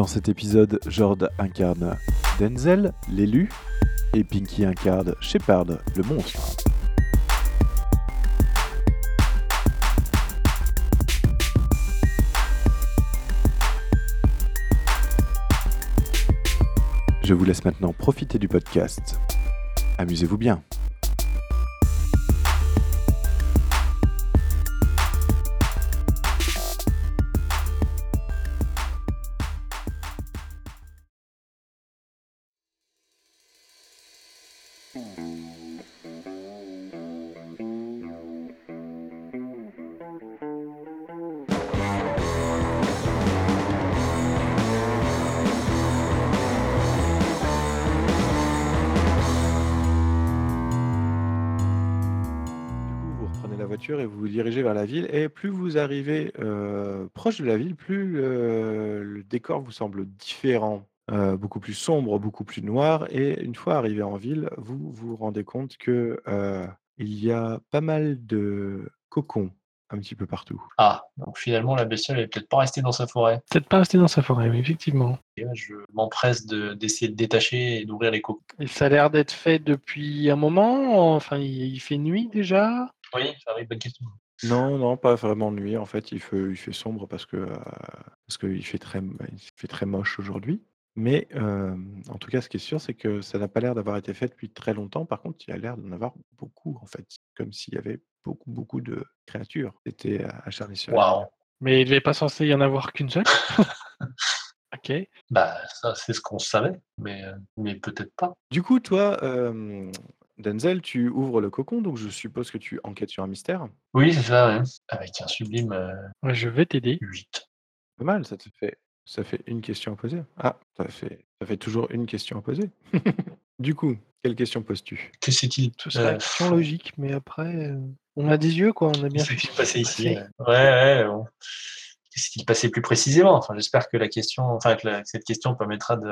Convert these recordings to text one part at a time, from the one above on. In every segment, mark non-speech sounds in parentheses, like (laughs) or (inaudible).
Dans cet épisode, Jord incarne Denzel, l'élu, et Pinky incarne Shepard, le monstre. Je vous laisse maintenant profiter du podcast. Amusez-vous bien. Et vous vous dirigez vers la ville. Et plus vous arrivez euh, proche de la ville, plus euh, le décor vous semble différent, euh, beaucoup plus sombre, beaucoup plus noir. Et une fois arrivé en ville, vous vous rendez compte que euh, il y a pas mal de cocons un petit peu partout. Ah, donc finalement, la bestiole elle est peut-être pas restée dans sa forêt. Peut-être pas rester dans sa forêt, mais effectivement. Et là, je m'empresse de- d'essayer de, détacher et d'ouvrir les cocons. Et ça a l'air d'être fait depuis un moment. Enfin, il, il fait nuit déjà? Oui, ça oui, bonne question. Non, non, pas vraiment nuit. En fait, il fait, il fait sombre parce que euh, parce qu'il fait très, il fait très moche aujourd'hui. Mais euh, en tout cas, ce qui est sûr, c'est que ça n'a pas l'air d'avoir été fait depuis très longtemps. Par contre, il y a l'air d'en avoir beaucoup, en fait, comme s'il y avait beaucoup, beaucoup de créatures. C'était acharnissant. Waouh. Mais il devait pas censé y en avoir qu'une seule? (laughs) ok. Bah, ça, c'est ce qu'on savait, mais, mais peut-être pas. Du coup, toi, euh, Denzel, tu ouvres le cocon, donc je suppose que tu enquêtes sur un mystère. Oui, c'est ça, ouais. Avec un sublime euh, Ouais, je vais t'aider. 8. Pas mal, ça te fait, ça fait une question à poser. Ah, ça fait, ça fait toujours une question à poser. (laughs) du coup, quelle question poses-tu? Que s'est-il Ce serait une question logique, mais après, euh, on a des yeux, quoi. On a bien Qu'est-ce qui s'est passé ici euh, Ouais, ouais. bon. Qu'est-ce qui s'est passé plus précisément? Enfin, j'espère que la question, enfin que, la- que cette question permettra de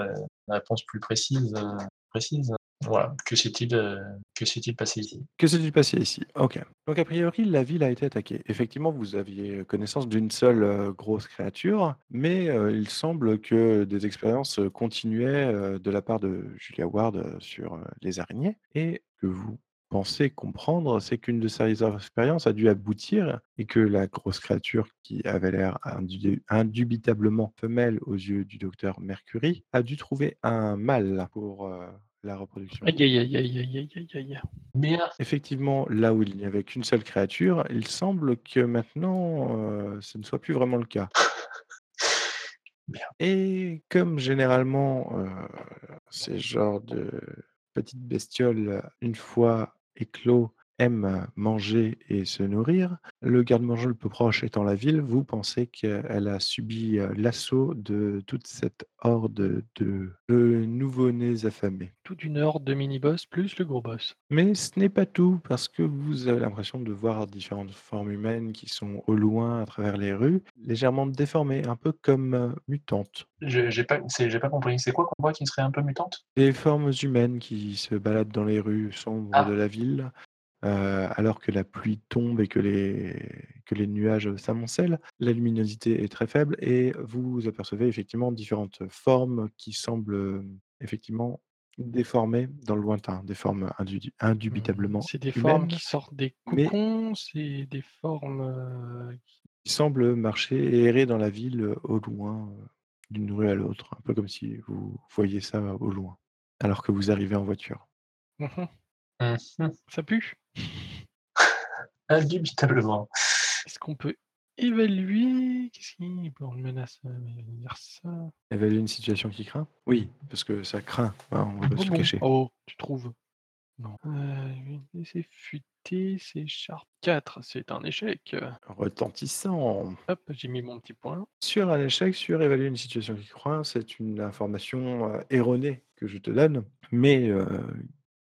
une réponse plus précise. euh, précise. Voilà. Que s'est-il, euh, que s'est-il passé ici? Que s'est-il passé ici? Ok. Donc, a priori, la ville a été attaquée. Effectivement, vous aviez connaissance d'une seule euh, grosse créature, mais euh, il semble que des expériences continuaient de la part de Julia Ward sur les araignées, et que vous pensez comprendre, c'est qu'une de ces expériences a dû aboutir et que la grosse créature qui avait l'air indu- indubitablement femelle aux yeux du docteur Mercury a dû trouver un mâle pour la reproduction. Aïe, aïe, aïe, aïe, aïe, aïe, aïe. Effectivement, là où il n'y avait qu'une seule créature, il semble que maintenant, euh, ce ne soit plus vraiment le cas. (laughs) Bien. Et comme généralement, euh, ces genres de petites bestioles, une fois éclos, aiment manger et se nourrir, le garde-manger le plus proche étant la ville, vous pensez qu'elle a subi euh, l'assaut de toute cette horde de, de nouveau-nés affamés? Toute une horde de mini-boss plus le gros boss. Mais ce n'est pas tout, parce que vous avez l'impression de voir différentes formes humaines qui sont au loin à travers les rues, légèrement déformées, un peu comme euh, mutantes. Je- J'ai pas, c'est- j'ai pas compris. C'est quoi qu'on voit qui serait un peu mutante? Des formes humaines qui se baladent dans les rues sombres Ah. de la ville, euh, alors que la pluie tombe et que les, que les nuages s'amoncellent. La luminosité est très faible et vous apercevez effectivement différentes formes qui semblent euh, effectivement déformées dans le lointain, des formes indu- indubitablement C'est des humaines. formes qui sortent des cocons, c'est des formes euh, qui- qui semble marcher et errer dans la ville au loin, d'une rue à l'autre, un peu comme si vous voyiez ça au loin, alors que vous arrivez en voiture. Mhm. Mhm. Ça pue. (laughs) Indubitablement. Est-ce qu'on peut évaluer? Qu'est-ce qui pour une menace euh, dire ça Évaluer une situation qui craint? Oui, parce que ça craint, hein, on va pas Oh se le cacher. Oh, tu trouves? Non. Heu, c'est futé, c'est Sharp 4, c'est un échec. Retentissant. Hop, j'ai mis mon petit point. Sur un échec, surévaluer une situation qui croit, c'est une information, heu, erronée que je te donne, mais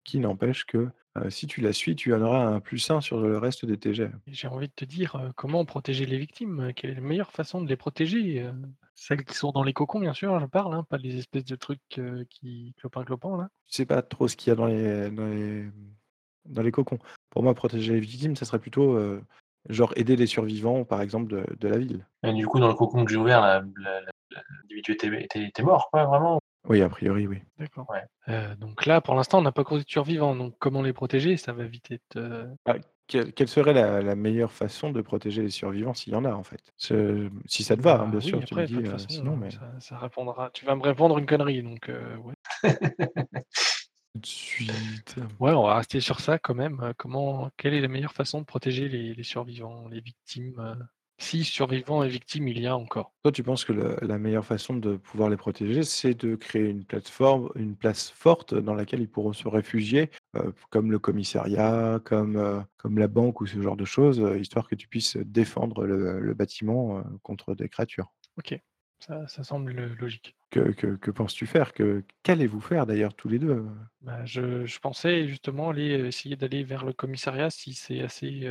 qui n'empêche que, si tu la suis, tu en auras un +1 sur le reste de tes jets. J'ai envie de te dire, comment protéger les victimes? Quelle est la meilleure façon de les protéger? Celles qui sont dans les cocons, bien sûr, je parle, hein, pas les espèces de trucs, qui clopin-clopant là. Je sais pas trop ce qu'il y a dans les dans les, dans les cocons. Pour moi, protéger les victimes, ça serait plutôt, genre aider les survivants, par exemple, de de la ville. Et du coup, dans le cocon que j'ai ouvert, l'individu était était était mort quoi, vraiment? Oui, a priori, oui. D'accord. Ouais. Heu, donc là, pour l'instant, on n'a pas de survivants, donc comment les protéger? Ça va vite être, heu Bah, quelle quelle serait la la meilleure façon de protéger les survivants s'il y en a, en fait? Ce si ça te va, hein, bah, bien oui, sûr, tu me après, de dis, toute heu, façon, sinon, heu, mais ça ça répondra tu vas me répondre une connerie donc ouais. (laughs) tout de suite. Ouais, on va rester sur ça quand même, comment quelle est la meilleure façon de protéger les les survivants, les victimes? Si survivants et victimes il y a encore. Toi, tu penses que le la meilleure façon de pouvoir les protéger, c'est de créer une plateforme une place forte dans laquelle ils pourront se réfugier, heu, comme le commissariat, comme, heu, comme la banque ou ce genre de choses, heu, histoire que tu puisses défendre le le bâtiment, contre des créatures? OK, ça ça semble, logique. Que que que penses-tu faire? Que qu'allez-vous faire d'ailleurs tous les 2? heu? Bah, je je pensais justement aller, essayer d'aller vers le commissariat si c'est assez,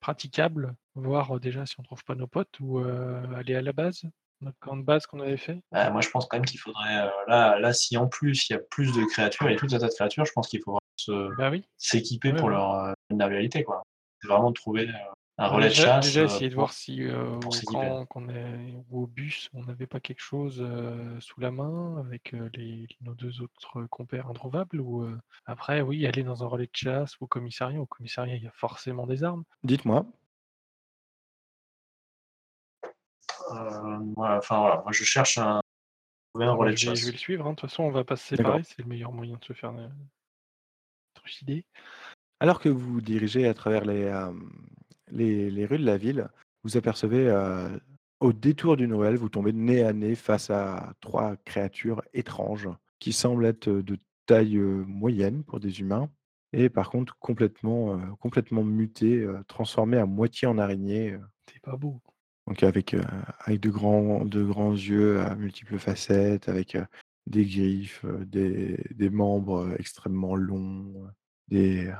praticable, voir, heu, déjà si on trouve pas nos potes ou heu, aller à la base, notre camp de base qu'on avait fait? Bah, moi, je pense quand même qu'il faudrait, heu, là là, si en plus il y a plus de créatures et tout un tas de créatures, je pense qu'il faut se Bah oui, s'équiper ouais, pour ouais. leur, heu, vulnérabilité quoi. C'est vraiment trouver, heu, un Bah, relais de déjà chasse, déjà heu, essayer de pour voir si, heu, pour au s'équiper. camp qu'on est ou au bus, on n'avait pas quelque chose, heu, sous la main avec, heu, les nos 2 autres compères introuvables ou heu, après oui, aller dans un relais de chasse ou au commissariat. Au commissariat, il y a forcément des armes. Dites-moi. Heu, ouais, enfin voilà, moi je cherche un trouver un relais de je vais je vais chasse. le suivre, hein, de toute façon on va pas se séparer, c'est le meilleur moyen de se faire, heu, trucider. Alors que vous vous dirigez à travers les, hem, les les rues de la ville, vous apercevez, au détour d'une ruelle, vous tombez nez à nez face à 3 créatures étranges qui semblent être, de taille, moyenne pour des humains et par contre complètement, complètement mutées, transformées à moitié en araignées, heu, C'est pas beau. Donc avec, heu, avec de grands de grands yeux à multiples facettes, avec, heu, des griffes, heu, des des membres, extrêmement longs, des,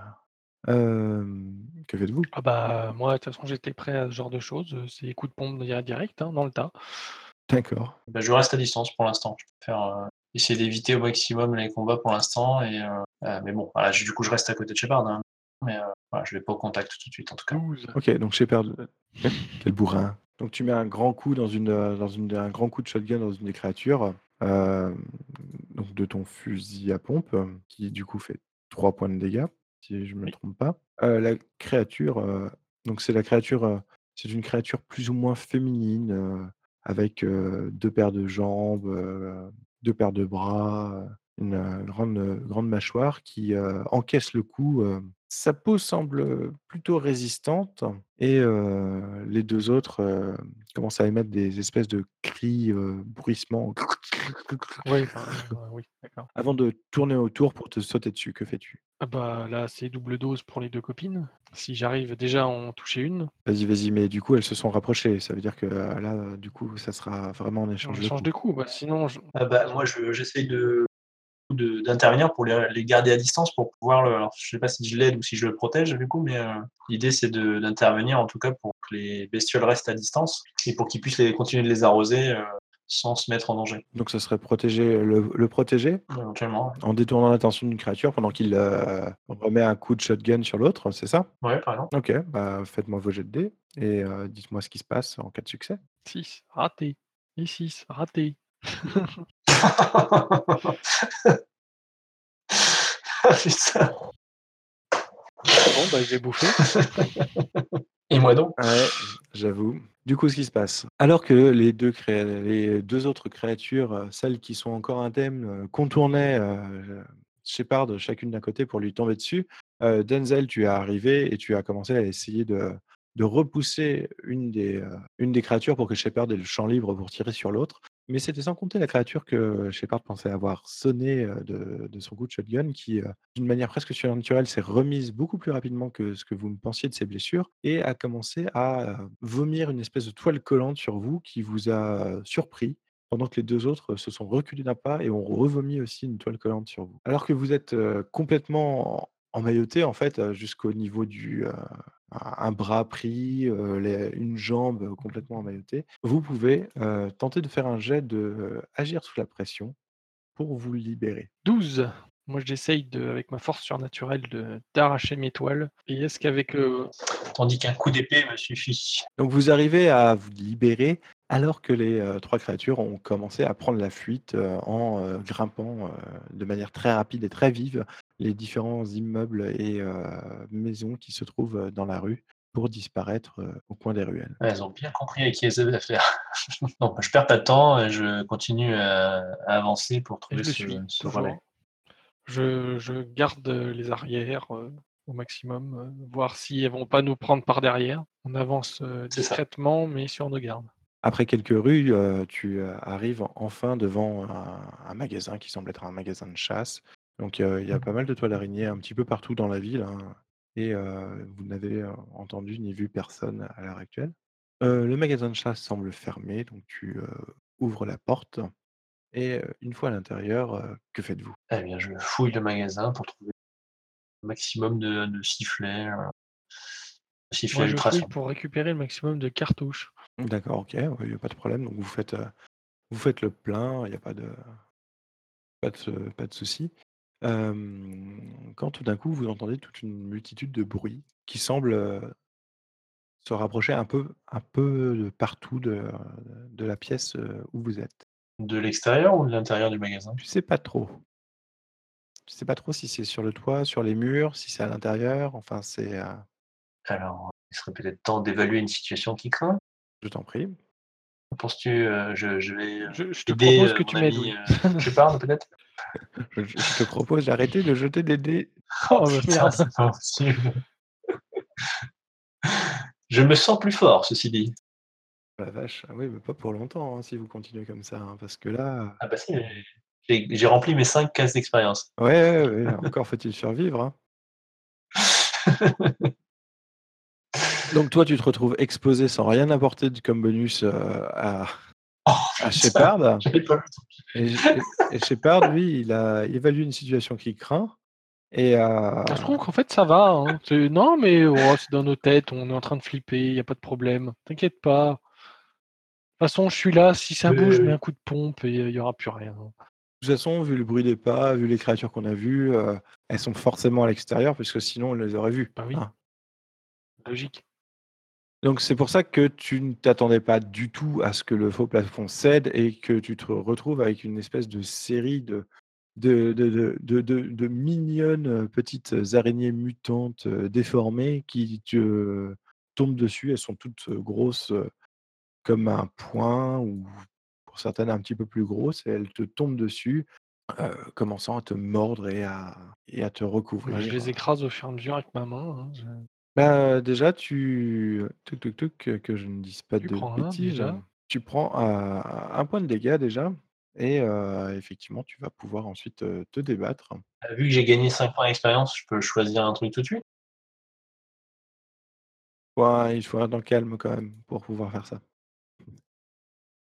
Hem, que faites-vous? Ah bah, moi de toute façon j'étais prêt à ce genre de choses, c'est coup de pompe di direct, hein, dans le tas. D'accord. Bah, je reste à distance pour l'instant. Je préfère, essayer d'éviter au maximum les combats pour l'instant et mais bon, voilà, je du coup, je reste à côté de Shepard, hein, mais voilà, je vais pas au contact tout de suite en tout cas. 12. OK, donc Shepard, quel bourrin. Donc tu mets un grand coup dans une, heu, dans une un grand coup de shotgun dans une des créatures, donc de ton fusil à pompe, qui du coup fait 3 points de dégâts, si je me Oui. trompe pas. Heu, la créature, donc c'est la créature, heu, c'est une créature plus ou moins féminine, avec, heu, 2 paires de jambes, heu, 2 paires de bras, une, grande, grande mâchoire qui, encaisse le coup, Sa peau semble, plutôt résistante et les 2 autres, commencent à émettre des espèces de cris, bruissements Oui, (laughs) oui, d'accord. avant de tourner autour pour te sauter dessus. Que fais-tu? Ah bah, là, c'est double dose pour les 2 copines. Si j'arrive déjà à en toucher une, Vas-y, vas-y, mais du coup, elles se sont rapprochées. Ça veut dire que, là, du coup, ça sera vraiment en échange de échange coups. de coups, bah, sinon je Ah bah, moi je j'essaye de d'intervenir pour les les garder à distance pour pouvoir le alors je sais pas si je l'aide ou si je le protège du coup, mais heu, l'idée c'est de d'intervenir en tout cas pour que les bestioles restent à distance et pour qu'ils puissent les continuer de les arroser, heu, sans se mettre en danger, Donc ça serait protéger le le protéger éventuellement. en détournant l'attention d'une créature pendant qu'il, heu, remet un coup de shotgun sur l'autre, c'est ça? Ouais, par exemple. OK, bah, faites-moi vos jets de dés et dites-moi ce qui se passe en cas de succès. 6 raté et 6 raté. (laughs) Ah putain! Bon, bah, je vais bouffer. Et moi donc? Ouais, j'avoue. Du coup, ce qui se passe, alors que les 2 cré les 2 autres créatures, heu, celles qui sont encore indemnes, heu, contournaient, heu, Shepard chacune d'un côté pour lui tomber dessus, heu, Denzel, tu es arrivé et tu as commencé à essayer de de repousser une des, une des créatures pour que Shepard ait le champ libre pour tirer sur l'autre. Mais c'était sans compter la créature que Shepard pensait avoir sonné, heu, de son coup de shotgun qui, d'une manière presque surnaturelle, s'est remise beaucoup plus rapidement que ce que vous ne pensiez de ses blessures et a commencé à, vomir une espèce de toile collante sur vous qui vous a, surpris pendant que les 2 autres se sont reculés d'un pas et ont revomi aussi une toile collante sur vous. Alors que vous êtes, complètement emmaillotés en fait, jusqu'au niveau du, un bras pris, les une jambe complètement emmaillottée. Vous pouvez, heu, tenter de faire un jet de, agir sous la pression pour vous libérer. 12. Moi, j'essaye de avec ma force surnaturelle de d'arracher mes toiles et est-ce qu'avec, heu Tandis qu'un coup d'épée me suffit. Donc vous arrivez à vous libérer alors que les, 3 créatures ont commencé à prendre la fuite, en, grimpant, de manière très rapide et très vive les différents immeubles et maisons qui se trouvent, dans la rue pour disparaître, au coin des ruelles. Ouais, elles ont bien compris avec qui elles avaient affaire. (laughs) Non, je perds pas de temps et je continue à à avancer pour trouver je ce suis, ce toujours. relais. Je je garde, les arrières, au maximum, voir si elles vont pas nous prendre par derrière. On avance, discrètement mais sur nos gardes. Après quelques rues, heu, tu, heu, arrives enfin devant un un magasin qui semble être un magasin de chasse. Donc, heu, il y a pas mal de toiles d'araignées un petit peu partout dans la ville, hein et heu, vous n'avez, heu, entendu ni vu personne à l'heure actuelle. Heu, le magasin de chasse semble fermé, donc tu, heu, ouvres la porte et heu, une fois à l'intérieur, heu, que faites-vous? Eh bien, je fouille le magasin pour trouver un maximum de de sifflets, heu, Moi, sifflets je fouille ultrasons. pour récupérer le maximum de cartouches. D'accord, OK, ouais, il y a pas de problème. Donc vous faites, heu, vous faites le plein, il y a pas de pas de se pas de souci. Hem, quand tout d'un coup, vous entendez toute une multitude de bruits qui semblent, heu se rapprocher un peu un peu de partout de de la pièce, heu, où vous êtes. De l'extérieur ou de l'intérieur du magasin? Tu sais pas trop. Tu sais pas trop si c'est sur le toit, sur les murs, si c'est à l'intérieur, enfin c'est, heu Alors, il serait peut-être temps d'évaluer une situation qui craint. Je t'en prie. Penses-tu, heu, je je vais, heu, Je je te aider, propose heu, que tu m'aides, oui. heu, Shepard peut-être? (laughs) Je te propose d'arrêter de jeter des dés. (laughs) Oh Oh putain, merde! c'est pas possible. Je me sens plus fort, ceci dit. Oh la vache, ah oui, mais pas pour longtemps, hein, si vous continuez comme ça, hein, parce que là Ah bah si, j'ai rempli mes 5 cases d'expérience. ouais, ouais, ouais, ouais, encore faut-il survivre, hein. (laughs) Donc toi, tu te retrouves exposé sans rien apporter de comme bonus, heu, à Oh à Shepard et Shepard, lui, il a évalué une situation qu'il craint et Je heu trouve qu'en fait ça va, hein. Non mais oh, c'est dans nos têtes, on est en train de flipper, il y a pas de problème. T'inquiète pas. De toute façon, je suis là, si ça bouge, je mets un coup de pompe et il y aura plus rien. De toute façon, vu le bruit des pas, vu les créatures qu'on a vues, elles sont forcément à l'extérieur puisque sinon on les aurait vues, Bah oui, hein. logique. Donc c'est pour ça que tu ne t'attendais pas du tout à ce que le faux plafond cède et que tu te retrouves avec une espèce de série de de de de de mignonnes, petites araignées mutantes, heu, déformées qui te tombent dessus. Elles sont toutes, heu, grosses, heu, comme un poing ou pour certaines un petit peu plus grosses et elles te tombent dessus, commençant à te mordre et à à te Bah, je recouvrir. les écrase au fur et à mesure avec ma main, hein, Bah, déjà tu tuc tuc tuc, que je ne dise pas tu de prends un bêtises, déjà? tu prends, 1 point de dégâts déjà et heu, effectivement tu vas pouvoir ensuite, heu, te débattre. Heu, vu que j'ai gagné 5 points d'expérience, je peux choisir un truc tout de suite? Ouais, il faut un temps calme quand même pour pouvoir faire ça.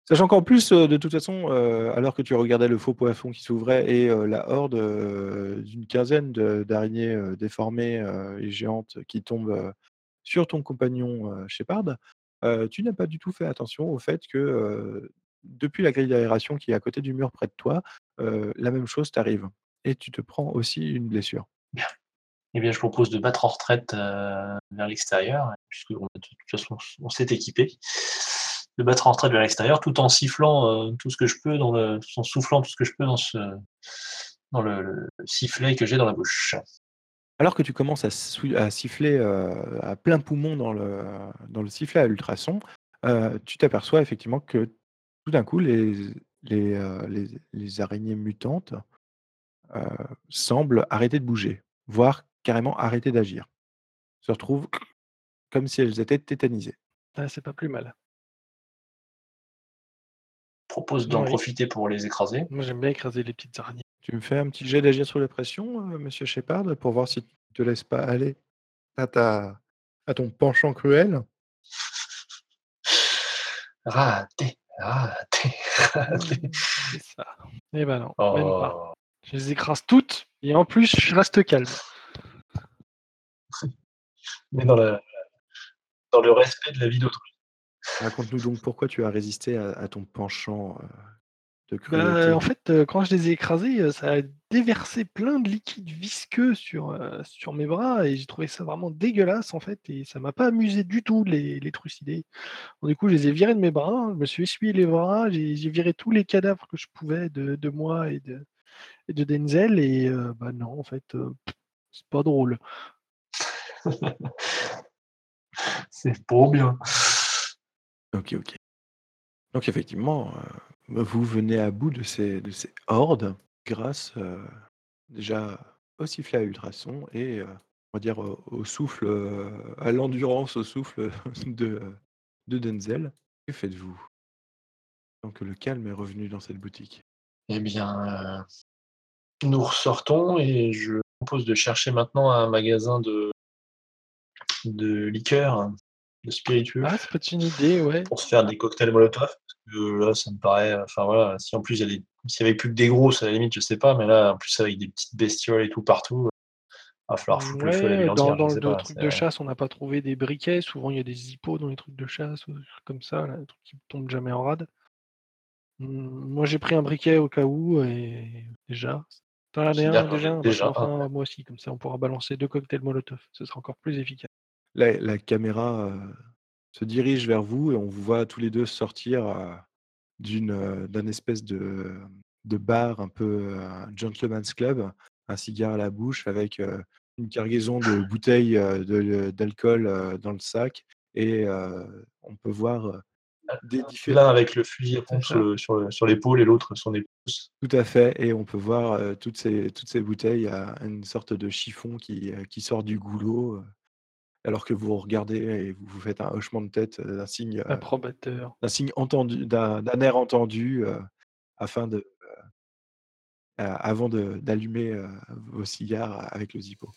Sachant qu'en plus, heu, de toute façon, alors que tu regardais le faux plafond qui s'ouvrait et heu, la horde, d'une quinzaine d'araignées, déformées, et géantes qui tombent, sur ton compagnon, Shepard, tu n'as pas du tout fait attention au fait que, depuis la grille d'aération qui est à côté du mur près de toi, la même chose t'arrive et tu te prends aussi une blessure. Eh bien, je propose de battre en retraite, vers l'extérieur, puisqu'on a de toute façon on s'est équipés. De battre en retraite vers l'extérieur tout en sifflant, heu, tout ce que je peux dans le tout en soufflant tout ce que je peux dans ce dans le le sifflet que j'ai dans la bouche. Alors que tu commences à sou à siffler, heu, à plein poumon dans le dans le sifflet à ultrasons, heu, tu t'aperçois effectivement que tout d'un coup les les, les les araignées mutantes, semblent arrêter de bouger, voire carrément arrêter d'agir. Se retrouvent comme si elles étaient tétanisées. Ah, c'est pas plus mal. Propose d'en Oui. profiter pour les écraser. Moi, j'aime bien écraser les petites araignées. Tu me fais un petit jet d'agir sous la pression, heu, monsieur Shepard, pour voir si tu te laisses pas aller à ta à ton penchant cruel? Raté, raté, raté. C'est ça. Eh ben non, même pas. Oh. Je les écrase toutes et en plus, je reste calme. (laughs) Mais dans le dans le respect de la vie d'autrui. Raconte-nous donc pourquoi tu as résisté à à ton penchant, heu, de Bah, cruauté? en fait, heu, quand je les ai écrasés, heu, ça a déversé plein de liquide visqueux sur, sur mes bras et j'ai trouvé ça vraiment dégueulasse, en fait et ça m'a pas amusé du tout de les les trucider. Du coup, je les ai virés de mes bras, je me suis essuyé les bras, j'ai viré tous les cadavres que je pouvais de de moi et de et de Denzel et heu, bah, non, en fait, c'est pas drôle. (laughs) (laughs) C'est pas bien. OK, OK. Donc effectivement, heu, vous venez à bout de ces de ces hordes grâce, heu, déjà au sifflet à ultrasons et heu, on va dire au souffle, à l'endurance, au souffle (laughs) de de Denzel. Que faites-vous? Donc le calme est revenu dans cette boutique. Eh bien, nous ressortons et je propose de chercher maintenant un magasin de de liqueurs, de spiritueux Ah, ça peut être une idée, ouais. pour se faire des cocktails molotov parce que là, ça me paraît, enfin voilà, si en plus il y a des s'il y avait plus que des grosses à la limite, je sais pas, mais là, en plus avec des petites bestioles et tout partout, va falloir foutre le feu Ouais, dans dans le pas, truc de c'est chasse, on n'a pas trouvé des briquets. Souvent, il y a des hippos dans les trucs de chasse ou des trucs comme ça, là, des trucs qui tombent jamais en rade. Mmh, moi, j'ai pris un briquet au cas où et déjà. Tu en as c'est un déjà? Déjà un. un moi aussi, comme ça on pourra balancer 2 cocktails molotov. Ce sera encore plus efficace. La la caméra, heu, se dirige vers vous et on vous voit tous les 2 sortir, heu, d'une, heu, d'un espèce de de bar un peu, gentleman's club, un cigare à la bouche avec, une cargaison de (laughs) bouteilles, de d'alcool, dans le sac et on peut voir, heu, des diffé L'un avec le fusil à pompe sur le sur le sur l'épaule et l'autre son épouse. tout à fait et on peut voir, toutes ces toutes ces bouteilles à une sorte de chiffon qui, qui sort du goulot, alors que vous regardez et vous vous faites un hochement de tête, heu, un signe, heu, Approbateur. un signe entendu d'un d'un air entendu, afin de, avant de d'allumer, vos cigares avec le Zippo.